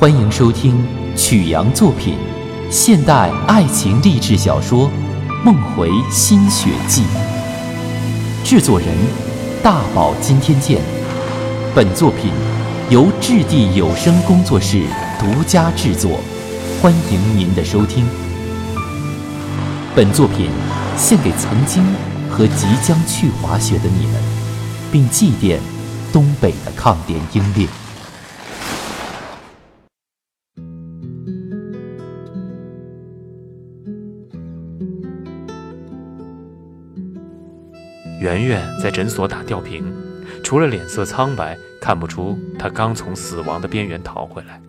欢迎收听曲阳作品现代爱情励志小说《梦回新雪季》，制作人大宝今天见。本作品由质地有声工作室独家制作，欢迎您的收听。本作品献给曾经和即将去滑雪的你们，并祭奠东北的抗联英烈。圆圆在诊所打吊瓶，除了脸色苍白，看不出她刚从死亡的边缘逃回来。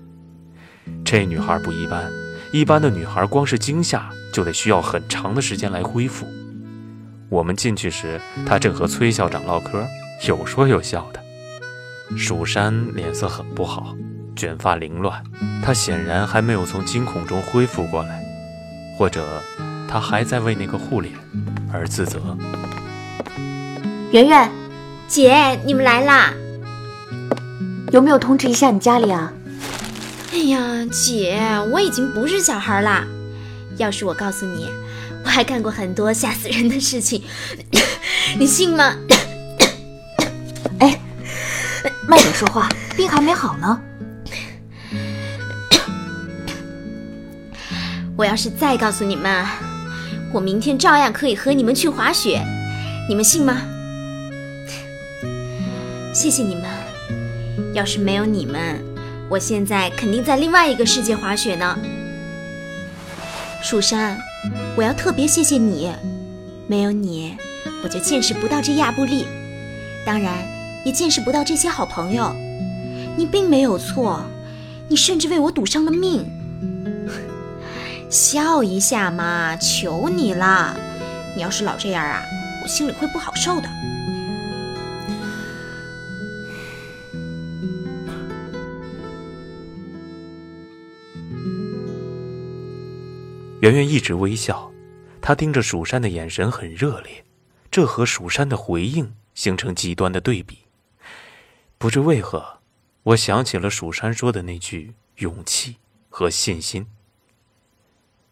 这女孩不一般，一般的女孩光是惊吓就得需要很长的时间来恢复。我们进去时，她正和崔校长唠嗑，有说有笑的。蜀山脸色很不好，卷发凌乱，她显然还没有从惊恐中恢复过来，或者她还在为那个护脸而自责。圆圆，姐，你们来啦！有没有通知一下你家里啊？哎呀，姐，我已经不是小孩啦。要是我告诉你，我还干过很多吓死人的事情，你信吗？哎，慢点说话，病还没好呢。我要是再告诉你们，我明天照样可以和你们去滑雪，你们信吗？谢谢你们，要是没有你们，我现在肯定在另外一个世界滑雪呢。蜀山，我要特别谢谢你，没有你，我就见识不到这亚布力，当然也见识不到这些好朋友。你并没有错，你甚至为我赌上了命。笑一下嘛，求你了！你要是老这样啊，我心里会不好受的。圆圆一直微笑，她盯着蜀山的眼神很热烈，这和蜀山的回应形成极端的对比。不知为何，我想起了蜀山说的那句勇气和信心。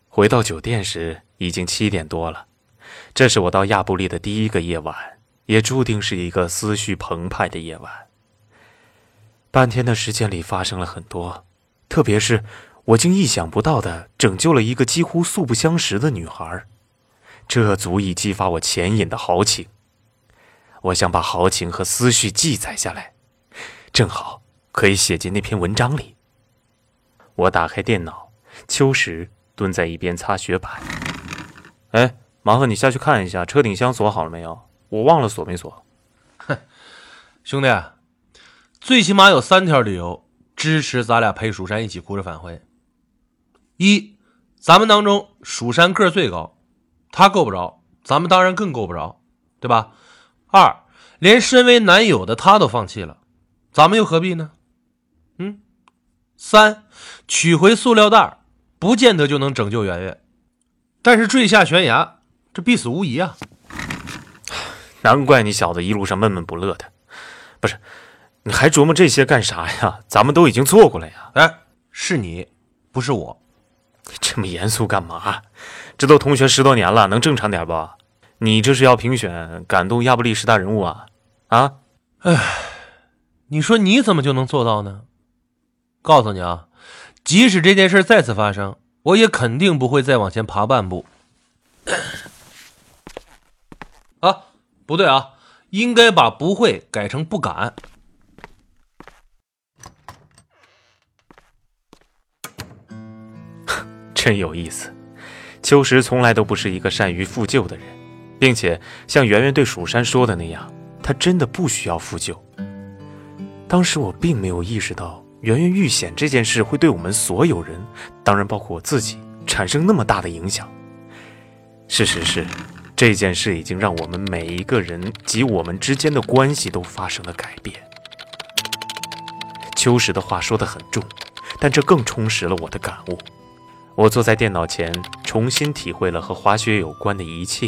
回到酒店时已经七点多了，这是我到亚布力的第一个夜晚，也注定是一个思绪澎湃的夜晚。半天的时间里发生了很多，特别是。我竟意想不到的拯救了一个几乎素不相识的女孩，这足以激发我潜隐的豪情。我想把豪情和思绪记载下来，正好可以写进那篇文章里。我打开电脑，秋实蹲在一边擦雪板。哎，麻烦你下去看一下车顶箱锁好了没有？我忘了锁没锁。哼，兄弟，最起码有三条理由支持咱俩陪蜀山一起哭着返回。一，咱们当中蜀山个最高，他够不着，咱们当然更够不着，对吧？二，连身为男友的他都放弃了，咱们又何必呢？嗯。三，取回塑料袋，不见得就能拯救圆圆，但是坠下悬崖，这必死无疑啊！难怪你小子一路上闷闷不乐的，不是？你还琢磨这些干啥呀？咱们都已经做过了呀！哎，是你，不是我。你 这么严肃干嘛？这都同学十多年了，能正常点不？你这是要评选感动亚布力十大人物啊？啊？哎，你说你怎么就能做到呢？告诉你啊，即使这件事再次发生，我也肯定不会再往前爬半步。啊，不对啊，应该把不会改成不敢。真有意思，秋实从来都不是一个善于复旧的人，并且像圆圆对蜀山说的那样，他真的不需要复旧。当时我并没有意识到圆圆遇险这件事会对我们所有人，当然包括我自己，产生那么大的影响。事实是，这件事已经让我们每一个人及我们之间的关系都发生了改变。秋实的话说得很重，但这更充实了我的感悟。我坐在电脑前，重新体会了和滑雪有关的一切，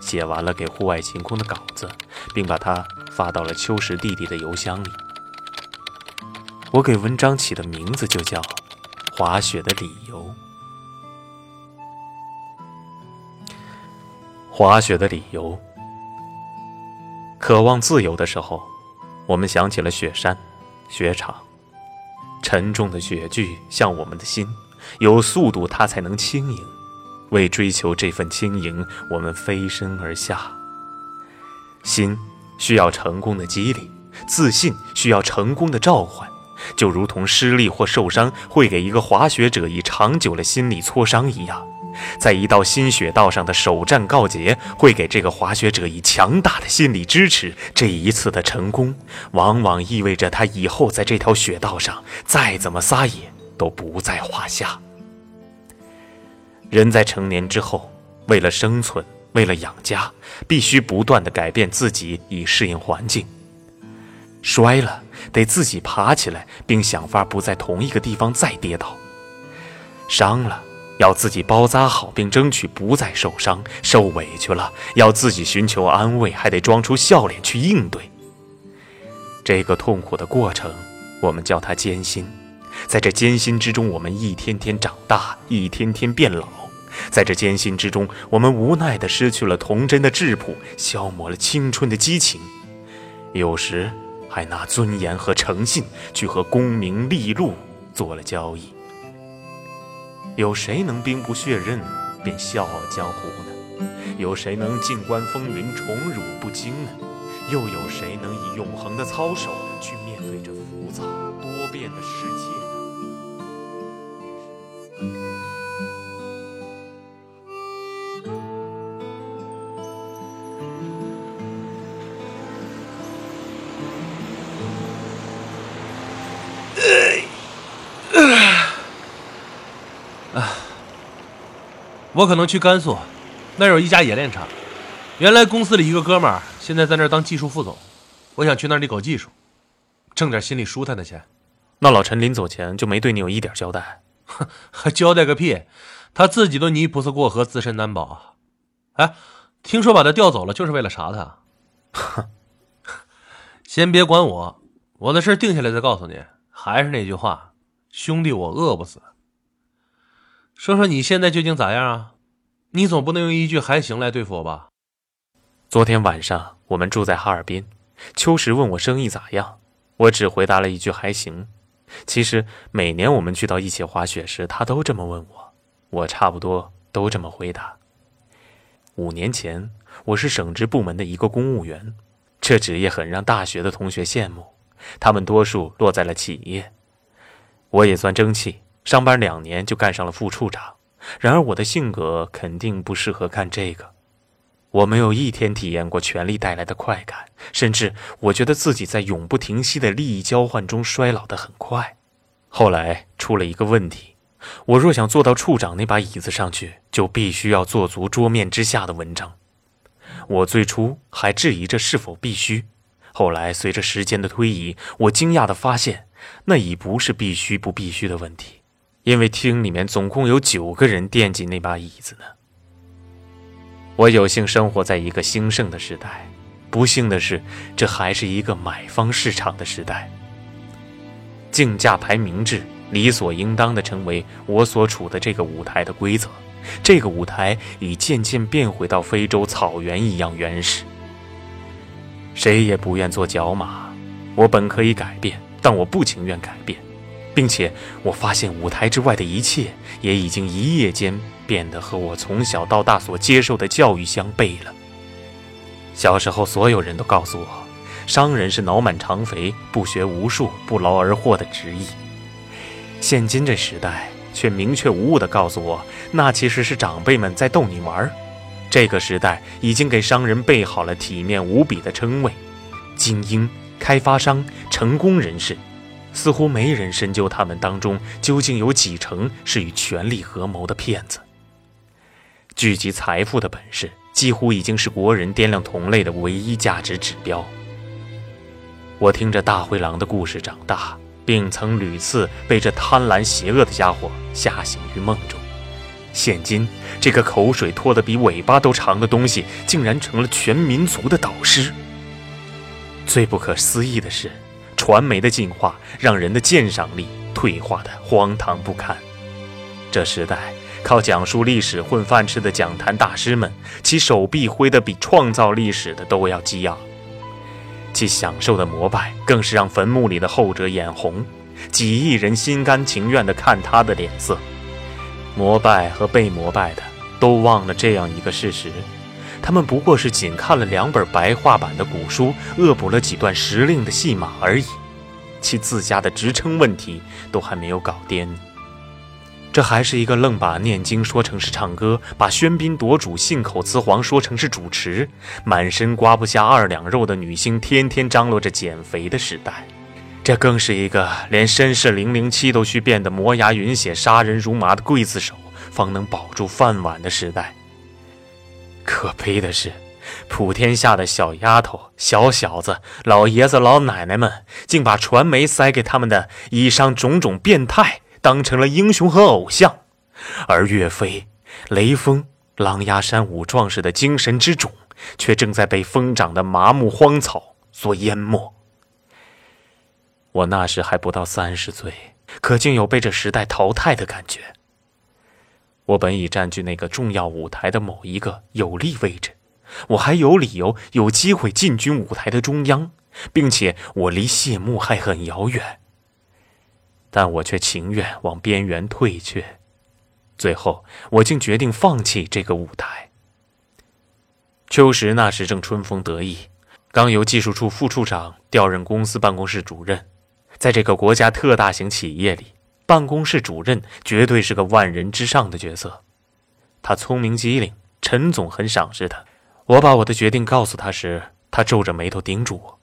写完了给户外晴空的稿子，并把它发到了秋实弟弟的邮箱里。我给文章起的名字就叫《滑雪的理由》。滑雪的理由，渴望自由的时候，我们想起了雪山、雪场。沉重的雪具像我们的心，有速度它才能轻盈。为追求这份轻盈，我们飞身而下。心需要成功的激励，自信需要成功的召唤。就如同失利或受伤会给一个滑雪者以长久的心理挫伤一样，在一道新雪道上的首战告捷会给这个滑雪者以强大的心理支持。这一次的成功，往往意味着他以后在这条雪道上再怎么撒野都不在话下。人在成年之后，为了生存，为了养家，必须不断的改变自己以适应环境。摔了，得自己爬起来，并想法不在同一个地方再跌倒；伤了，要自己包扎好，并争取不再受伤；受委屈了，要自己寻求安慰，还得装出笑脸去应对。这个痛苦的过程，我们叫它艰辛。在这艰辛之中，我们一天天长大，一天天变老。在这艰辛之中，我们无奈地失去了童真的质朴，消磨了青春的激情。有时。还拿尊严和诚信去和功名利禄做了交易，有谁能兵不血刃便笑傲江湖呢？有谁能静观风云宠辱不惊呢？又有谁能以永恒的操守去我可能去甘肃，那有一家冶炼厂。原来公司里一个哥们儿，现在在那儿当技术副总。我想去那里搞技术，挣点心里舒坦的钱。那老陈临走前就没对你有一点交代？哼，还交代个屁！他自己都泥菩萨过河，自身难保。哎，听说把他调走了，就是为了查他。哼，先别管我，我的事定下来再告诉你。还是那句话，兄弟，我饿不死。说说你现在究竟咋样啊？你总不能用一句“还行”来对付我吧？昨天晚上我们住在哈尔滨，秋实问我生意咋样，我只回答了一句“还行”。其实每年我们聚到一起滑雪时，他都这么问我，我差不多都这么回答。五年前我是省直部门的一个公务员，这职业很让大学的同学羡慕，他们多数落在了企业，我也算争气。上班两年就干上了副处长，然而我的性格肯定不适合干这个。我没有一天体验过权力带来的快感，甚至我觉得自己在永不停息的利益交换中衰老得很快。后来出了一个问题：我若想坐到处长那把椅子上去，就必须要做足桌面之下的文章。我最初还质疑这是否必须，后来随着时间的推移，我惊讶地发现，那已不是必须不必须的问题。因为厅里面总共有九个人惦记那把椅子呢。我有幸生活在一个兴盛的时代，不幸的是，这还是一个买方市场的时代。竞价排名制理所应当的成为我所处的这个舞台的规则。这个舞台已渐渐变回到非洲草原一样原始。谁也不愿做角马，我本可以改变，但我不情愿改变。并且我发现舞台之外的一切也已经一夜间变得和我从小到大所接受的教育相悖了。小时候，所有人都告诉我，商人是脑满肠肥、不学无术、不劳而获的职业。现今这时代却明确无误地告诉我，那其实是长辈们在逗你玩。这个时代已经给商人备好了体面无比的称谓：精英、开发商、成功人士。似乎没人深究他们当中究竟有几成是与权力合谋的骗子。聚集财富的本事几乎已经是国人掂量同类的唯一价值指标。我听着大灰狼的故事长大，并曾屡次被这贪婪邪恶的家伙吓醒于梦中。现今，这个口水拖得比尾巴都长的东西，竟然成了全民族的导师。最不可思议的是。传媒的进化让人的鉴赏力退化的荒唐不堪。这时代靠讲述历史混饭吃的讲坛大师们，其手臂挥得比创造历史的都要激昂，其享受的膜拜更是让坟墓里的后者眼红，几亿人心甘情愿地看他的脸色。膜拜和被膜拜的都忘了这样一个事实。他们不过是仅看了两本白话版的古书，恶补了几段时令的戏码而已，其自家的职称问题都还没有搞掂。这还是一个愣把念经说成是唱歌，把喧宾夺主、信口雌黄说成是主持，满身刮不下二两肉的女星天天张罗着减肥的时代。这更是一个连绅士零零七都需变得磨牙匀血、杀人如麻的刽子手，方能保住饭碗的时代。可悲的是，普天下的小丫头、小小子、老爷子、老奶奶们，竟把传媒塞给他们的以上种种变态当成了英雄和偶像，而岳飞、雷锋、狼牙山五壮士的精神之种，却正在被疯长的麻木荒草所淹没。我那时还不到三十岁，可竟有被这时代淘汰的感觉。我本已占据那个重要舞台的某一个有利位置，我还有理由、有机会进军舞台的中央，并且我离谢幕还很遥远。但我却情愿往边缘退却，最后我竟决定放弃这个舞台。秋实那时正春风得意，刚由技术处副处长调任公司办公室主任，在这个国家特大型企业里。办公室主任绝对是个万人之上的角色，他聪明机灵，陈总很赏识他。我把我的决定告诉他时，他皱着眉头盯住我。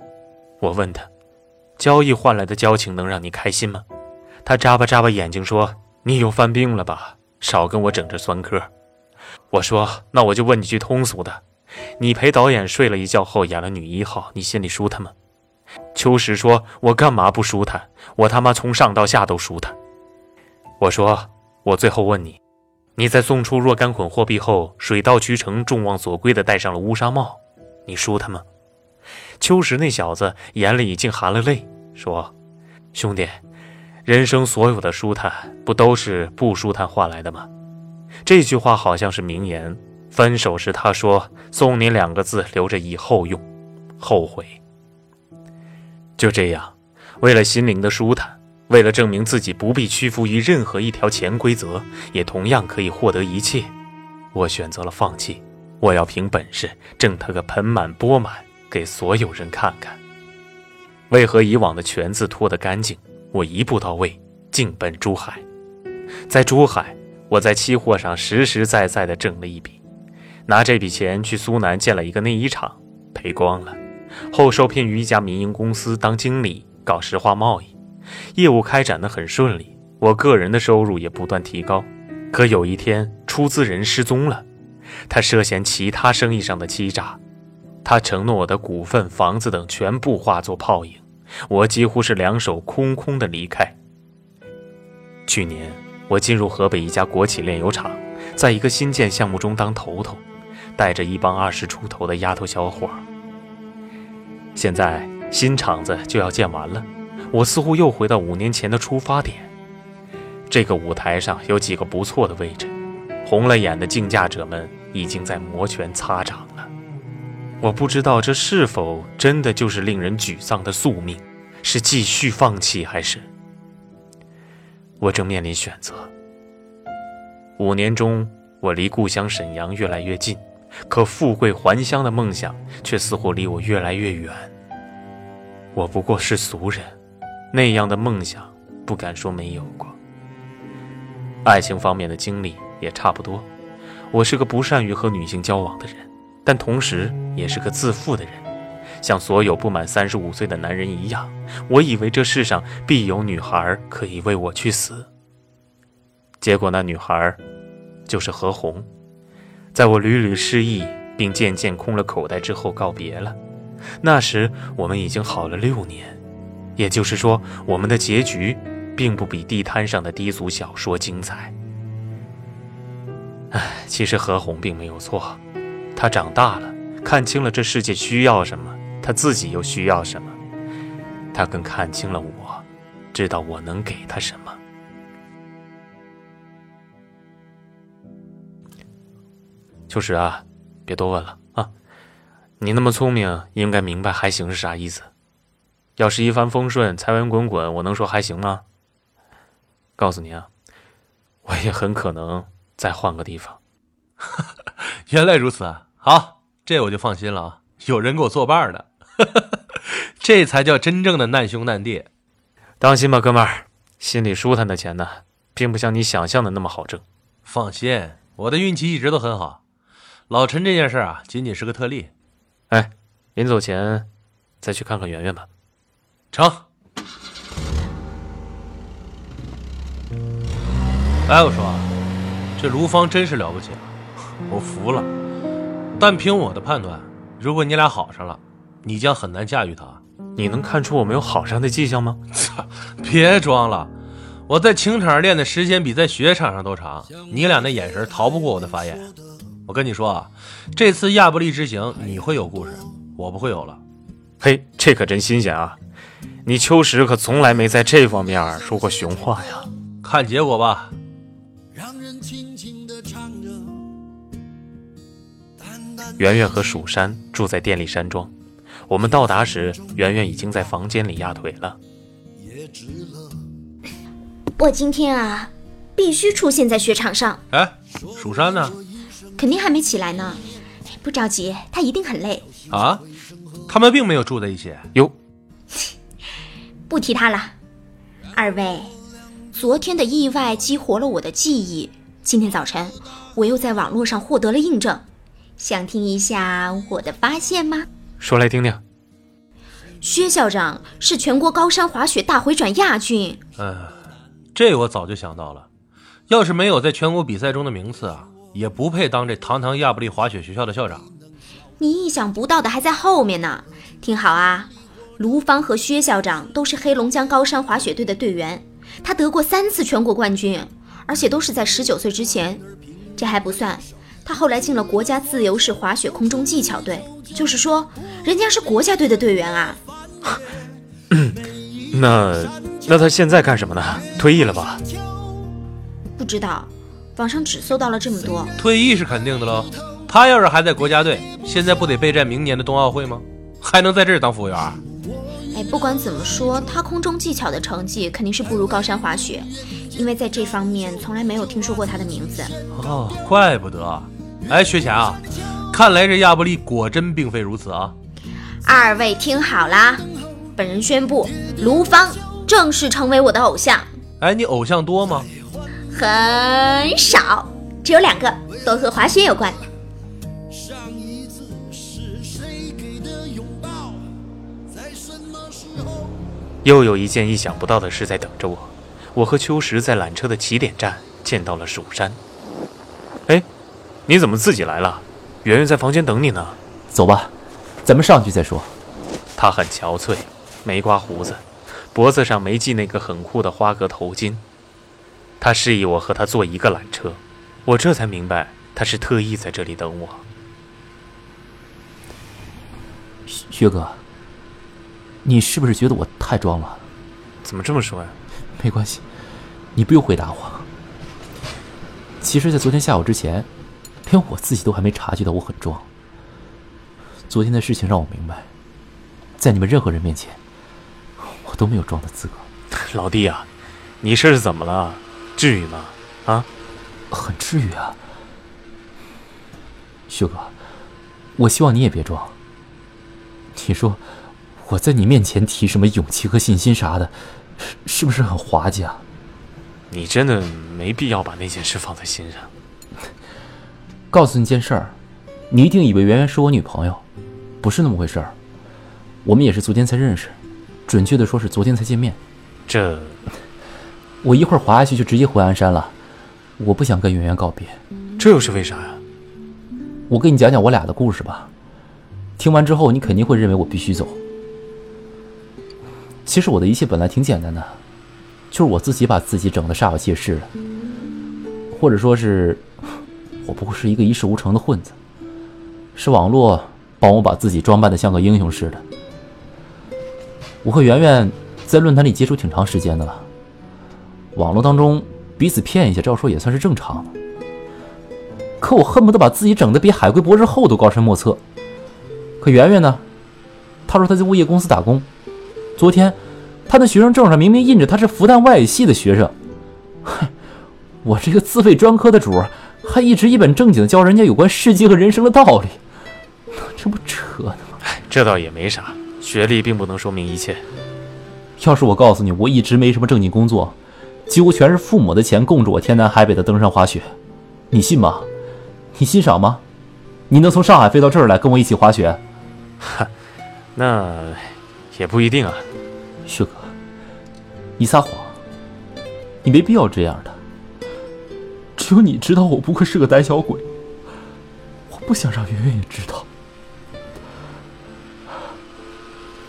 我问他：“交易换来的交情能让你开心吗？”他眨巴眨巴眼睛说：“你又犯病了吧？少跟我整这酸科。”我说：“那我就问你句通俗的，你陪导演睡了一觉后演了女一号，你心里舒坦吗？”秋实说：“我干嘛不舒坦？我他妈从上到下都舒坦。”我说，我最后问你，你在送出若干捆货币后，水到渠成、众望所归的戴上了乌纱帽，你舒坦吗？秋实那小子眼里已经含了泪，说：“兄弟，人生所有的舒坦，不都是不舒坦换来的吗？”这句话好像是名言。分手时他说：“送你两个字，留着以后用，后悔。”就这样，为了心灵的舒坦。为了证明自己不必屈服于任何一条潜规则，也同样可以获得一切，我选择了放弃。我要凭本事挣他个盆满钵满，给所有人看看。为何以往的全字拖得干净？我一步到位，进奔珠海。在珠海，我在期货上实实在在地挣了一笔，拿这笔钱去苏南建了一个内衣厂，赔光了。后受聘于一家民营公司当经理，搞石化贸易。业务开展得很顺利，我个人的收入也不断提高。可有一天，出资人失踪了，他涉嫌其他生意上的欺诈，他承诺我的股份、房子等全部化作泡影，我几乎是两手空空的离开。去年，我进入河北一家国企炼油厂，在一个新建项目中当头头，带着一帮二十出头的丫头小伙。现在新厂子就要建完了。我似乎又回到五年前的出发点。这个舞台上有几个不错的位置，红了眼的竞价者们已经在摩拳擦掌了。我不知道这是否真的就是令人沮丧的宿命，是继续放弃还是……我正面临选择。五年中，我离故乡沈阳越来越近，可富贵还乡的梦想却似乎离我越来越远。我不过是俗人。那样的梦想，不敢说没有过。爱情方面的经历也差不多。我是个不善于和女性交往的人，但同时也是个自负的人。像所有不满三十五岁的男人一样，我以为这世上必有女孩可以为我去死。结果那女孩，就是何红，在我屡屡失意并渐渐空了口袋之后告别了。那时我们已经好了六年。也就是说，我们的结局并不比地摊上的低俗小说精彩。唉，其实何红并没有错，她长大了，看清了这世界需要什么，她自己又需要什么。他更看清了我，知道我能给他什么。秋实啊，别多问了啊！你那么聪明，应该明白“还行”是啥意思。要是一帆风顺、财源滚滚，我能说还行吗？告诉你啊，我也很可能再换个地方。原来如此啊！好，这我就放心了啊，有人给我作伴呢，这才叫真正的难兄难弟。当心吧，哥们儿，心里舒坦的钱呢，并不像你想象的那么好挣。放心，我的运气一直都很好。老陈这件事啊，仅仅是个特例。哎，临走前再去看看圆圆吧。成。哎，我说，这卢芳真是了不起啊，我服了。但凭我的判断，如果你俩好上了，你将很难驾驭她。你能看出我们有好上的迹象吗？操，别装了，我在情场上练的时间比在雪场上都长。你俩那眼神逃不过我的法眼。我跟你说啊，这次亚布力之行你会有故事，我不会有了。嘿，这可真新鲜啊！你秋实可从来没在这方面说过熊话呀。看结果吧。圆圆和蜀山住在电力山庄，我们到达时，圆圆已经在房间里压腿了。我今天啊，必须出现在雪场上。哎，蜀山呢？肯定还没起来呢，不着急，他一定很累啊。他们并没有住在一起哟。不提他了。二位，昨天的意外激活了我的记忆，今天早晨我又在网络上获得了印证，想听一下我的发现吗？说来听听。薛校长是全国高山滑雪大回转亚军。嗯，这我早就想到了，要是没有在全国比赛中的名次啊。也不配当这堂堂亚布力滑雪学校的校长。你意想不到的还在后面呢。听好啊，卢芳和薛校长都是黑龙江高山滑雪队的队员，他得过三次全国冠军，而且都是在十九岁之前。这还不算，他后来进了国家自由式滑雪空中技巧队，就是说，人家是国家队的队员啊。那那他现在干什么呢？退役了吧？不知道。网上只搜到了这么多，退役是肯定的喽。他要是还在国家队，现在不得备战明年的冬奥会吗？还能在这儿当服务员？哎，不管怎么说，他空中技巧的成绩肯定是不如高山滑雪，因为在这方面从来没有听说过他的名字。哦，怪不得。哎，薛强啊，看来这亚布力果真并非如此啊。二位听好啦，本人宣布，卢芳正式成为我的偶像。哎，你偶像多吗？很少，只有两个，都和滑雪有关。又有一件意想不到的事在等着我。我和秋实在缆车的起点站见到了蜀山。哎，你怎么自己来了？圆圆在房间等你呢。走吧，咱们上去再说。他很憔悴，没刮胡子，脖子上没系那个很酷的花格头巾。他示意我和他坐一个缆车，我这才明白他是特意在这里等我。薛哥，你是不是觉得我太装了？怎么这么说呀？没关系，你不用回答我。其实，在昨天下午之前，连我自己都还没察觉到我很装。昨天的事情让我明白，在你们任何人面前，我都没有装的资格。老弟啊，你这是怎么了？至于吗？啊，很至于啊，秀哥，我希望你也别装。你说我在你面前提什么勇气和信心啥的，是是不是很滑稽啊？你真的没必要把那件事放在心上。告诉你件事儿，你一定以为圆圆是我女朋友，不是那么回事儿。我们也是昨天才认识，准确的说是昨天才见面。这。我一会儿滑下去就直接回鞍山了，我不想跟圆圆告别，这又是为啥呀？我给你讲讲我俩的故事吧，听完之后你肯定会认为我必须走。其实我的一切本来挺简单的，就是我自己把自己整的煞有介事的，或者说是，我不过是一个一事无成的混子，是网络帮我把自己装扮的像个英雄似的。我和圆圆在论坛里接触挺长时间的了，网络当中彼此骗一下，照说也算是正常的。可我恨不得把自己整的比海龟博士后都高深莫测。可圆圆呢？她说她在物业公司打工，昨天他的学生证上明明印着他是复旦外语系的学生。哼，我这个自费专科的主儿，还一直一本正经的教人家有关世界和人生的道理，这不扯呢吗？哎，这倒也没啥，学历并不能说明一切。要是我告诉你，我一直没什么正经工作，几乎全是父母的钱供着我天南海北的登山滑雪，你信吗？你欣赏吗？你能从上海飞到这儿来跟我一起滑雪？哈，那也不一定啊。旭哥，你撒谎，你没必要这样的。只有你知道我不愧是个胆小鬼，我不想让圆圆也知道。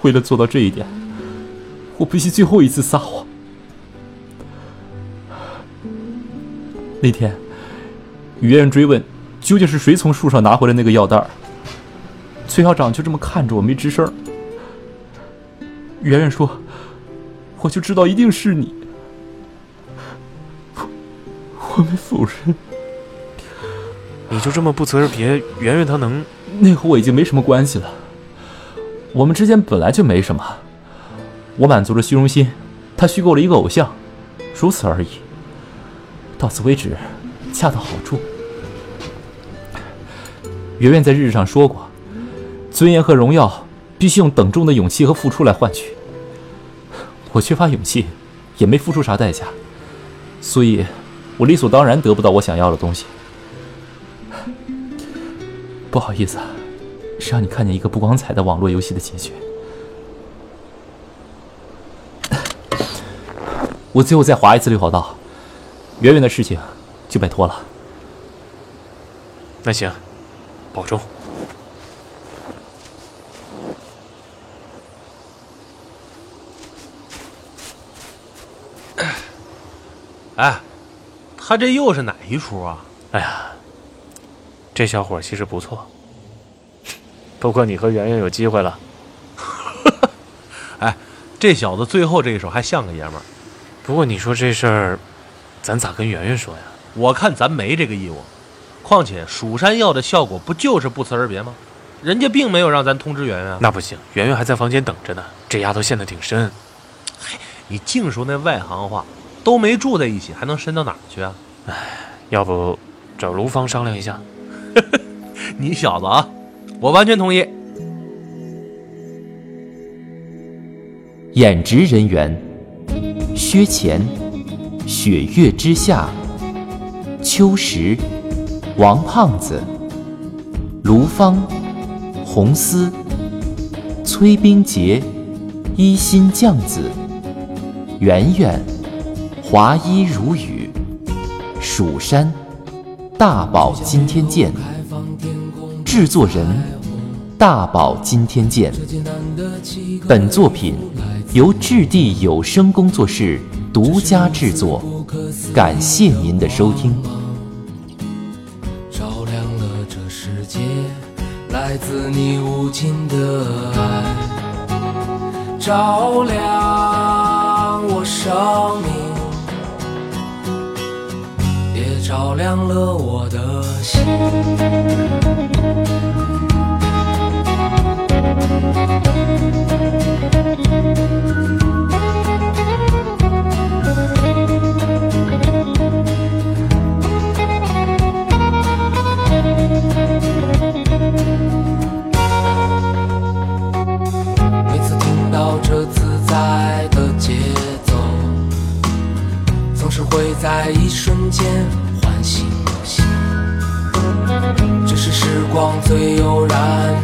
为了做到这一点，我必须最后一次撒谎。那天，圆圆追问。究竟是谁从树上拿回来那个药袋？崔校长就这么看着我，没吱声。圆圆说：“我就知道一定是你。”我没否认。你就这么不辞而别？圆圆她能……那和我已经没什么关系了。我们之间本来就没什么。我满足了虚荣心，他虚构了一个偶像，如此而已。到此为止，恰到好处。圆圆在日志上说过：“尊严和荣耀必须用等重的勇气和付出来换取。”我缺乏勇气，也没付出啥代价，所以，我理所当然得不到我想要的东西。不好意思，让你看见一个不光彩的网络游戏的结局。我最后再划一次六号道，圆圆的事情就拜托了。那行。保重。哎，他这又是哪一出啊？哎呀，这小伙其实不错，不过你和圆圆有机会了。哎，这小子最后这一手还像个爷们儿。不过你说这事儿，咱咋跟圆圆说呀？我看咱没这个义务。况且蜀山药的效果不就是不辞而别吗？人家并没有让咱通知圆圆。那不行，圆圆还在房间等着呢。这丫头陷得挺深。嘿，你净说那外行话，都没住在一起，还能深到哪儿去啊？哎，要不找卢芳商量一下？你小子啊，我完全同意。演职人员：薛乾、雪月之下、秋实。王胖子、卢芳、红丝、崔冰洁、一心酱子、圆圆、华衣如雨、蜀山、大宝今天见。制作人：大宝今天见。本作品由质地有声工作室独家制作，感谢您的收听。照亮了这世界来自你无尽的爱，照亮我生命，照亮了我的心。在一瞬间唤醒我心，这是时光最悠然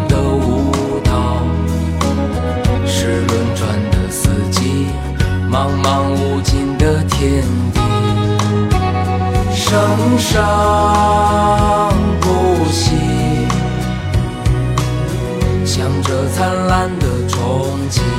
的舞蹈，是轮转的四季，茫茫无尽的天地，生生不息，向着灿烂的憧憬。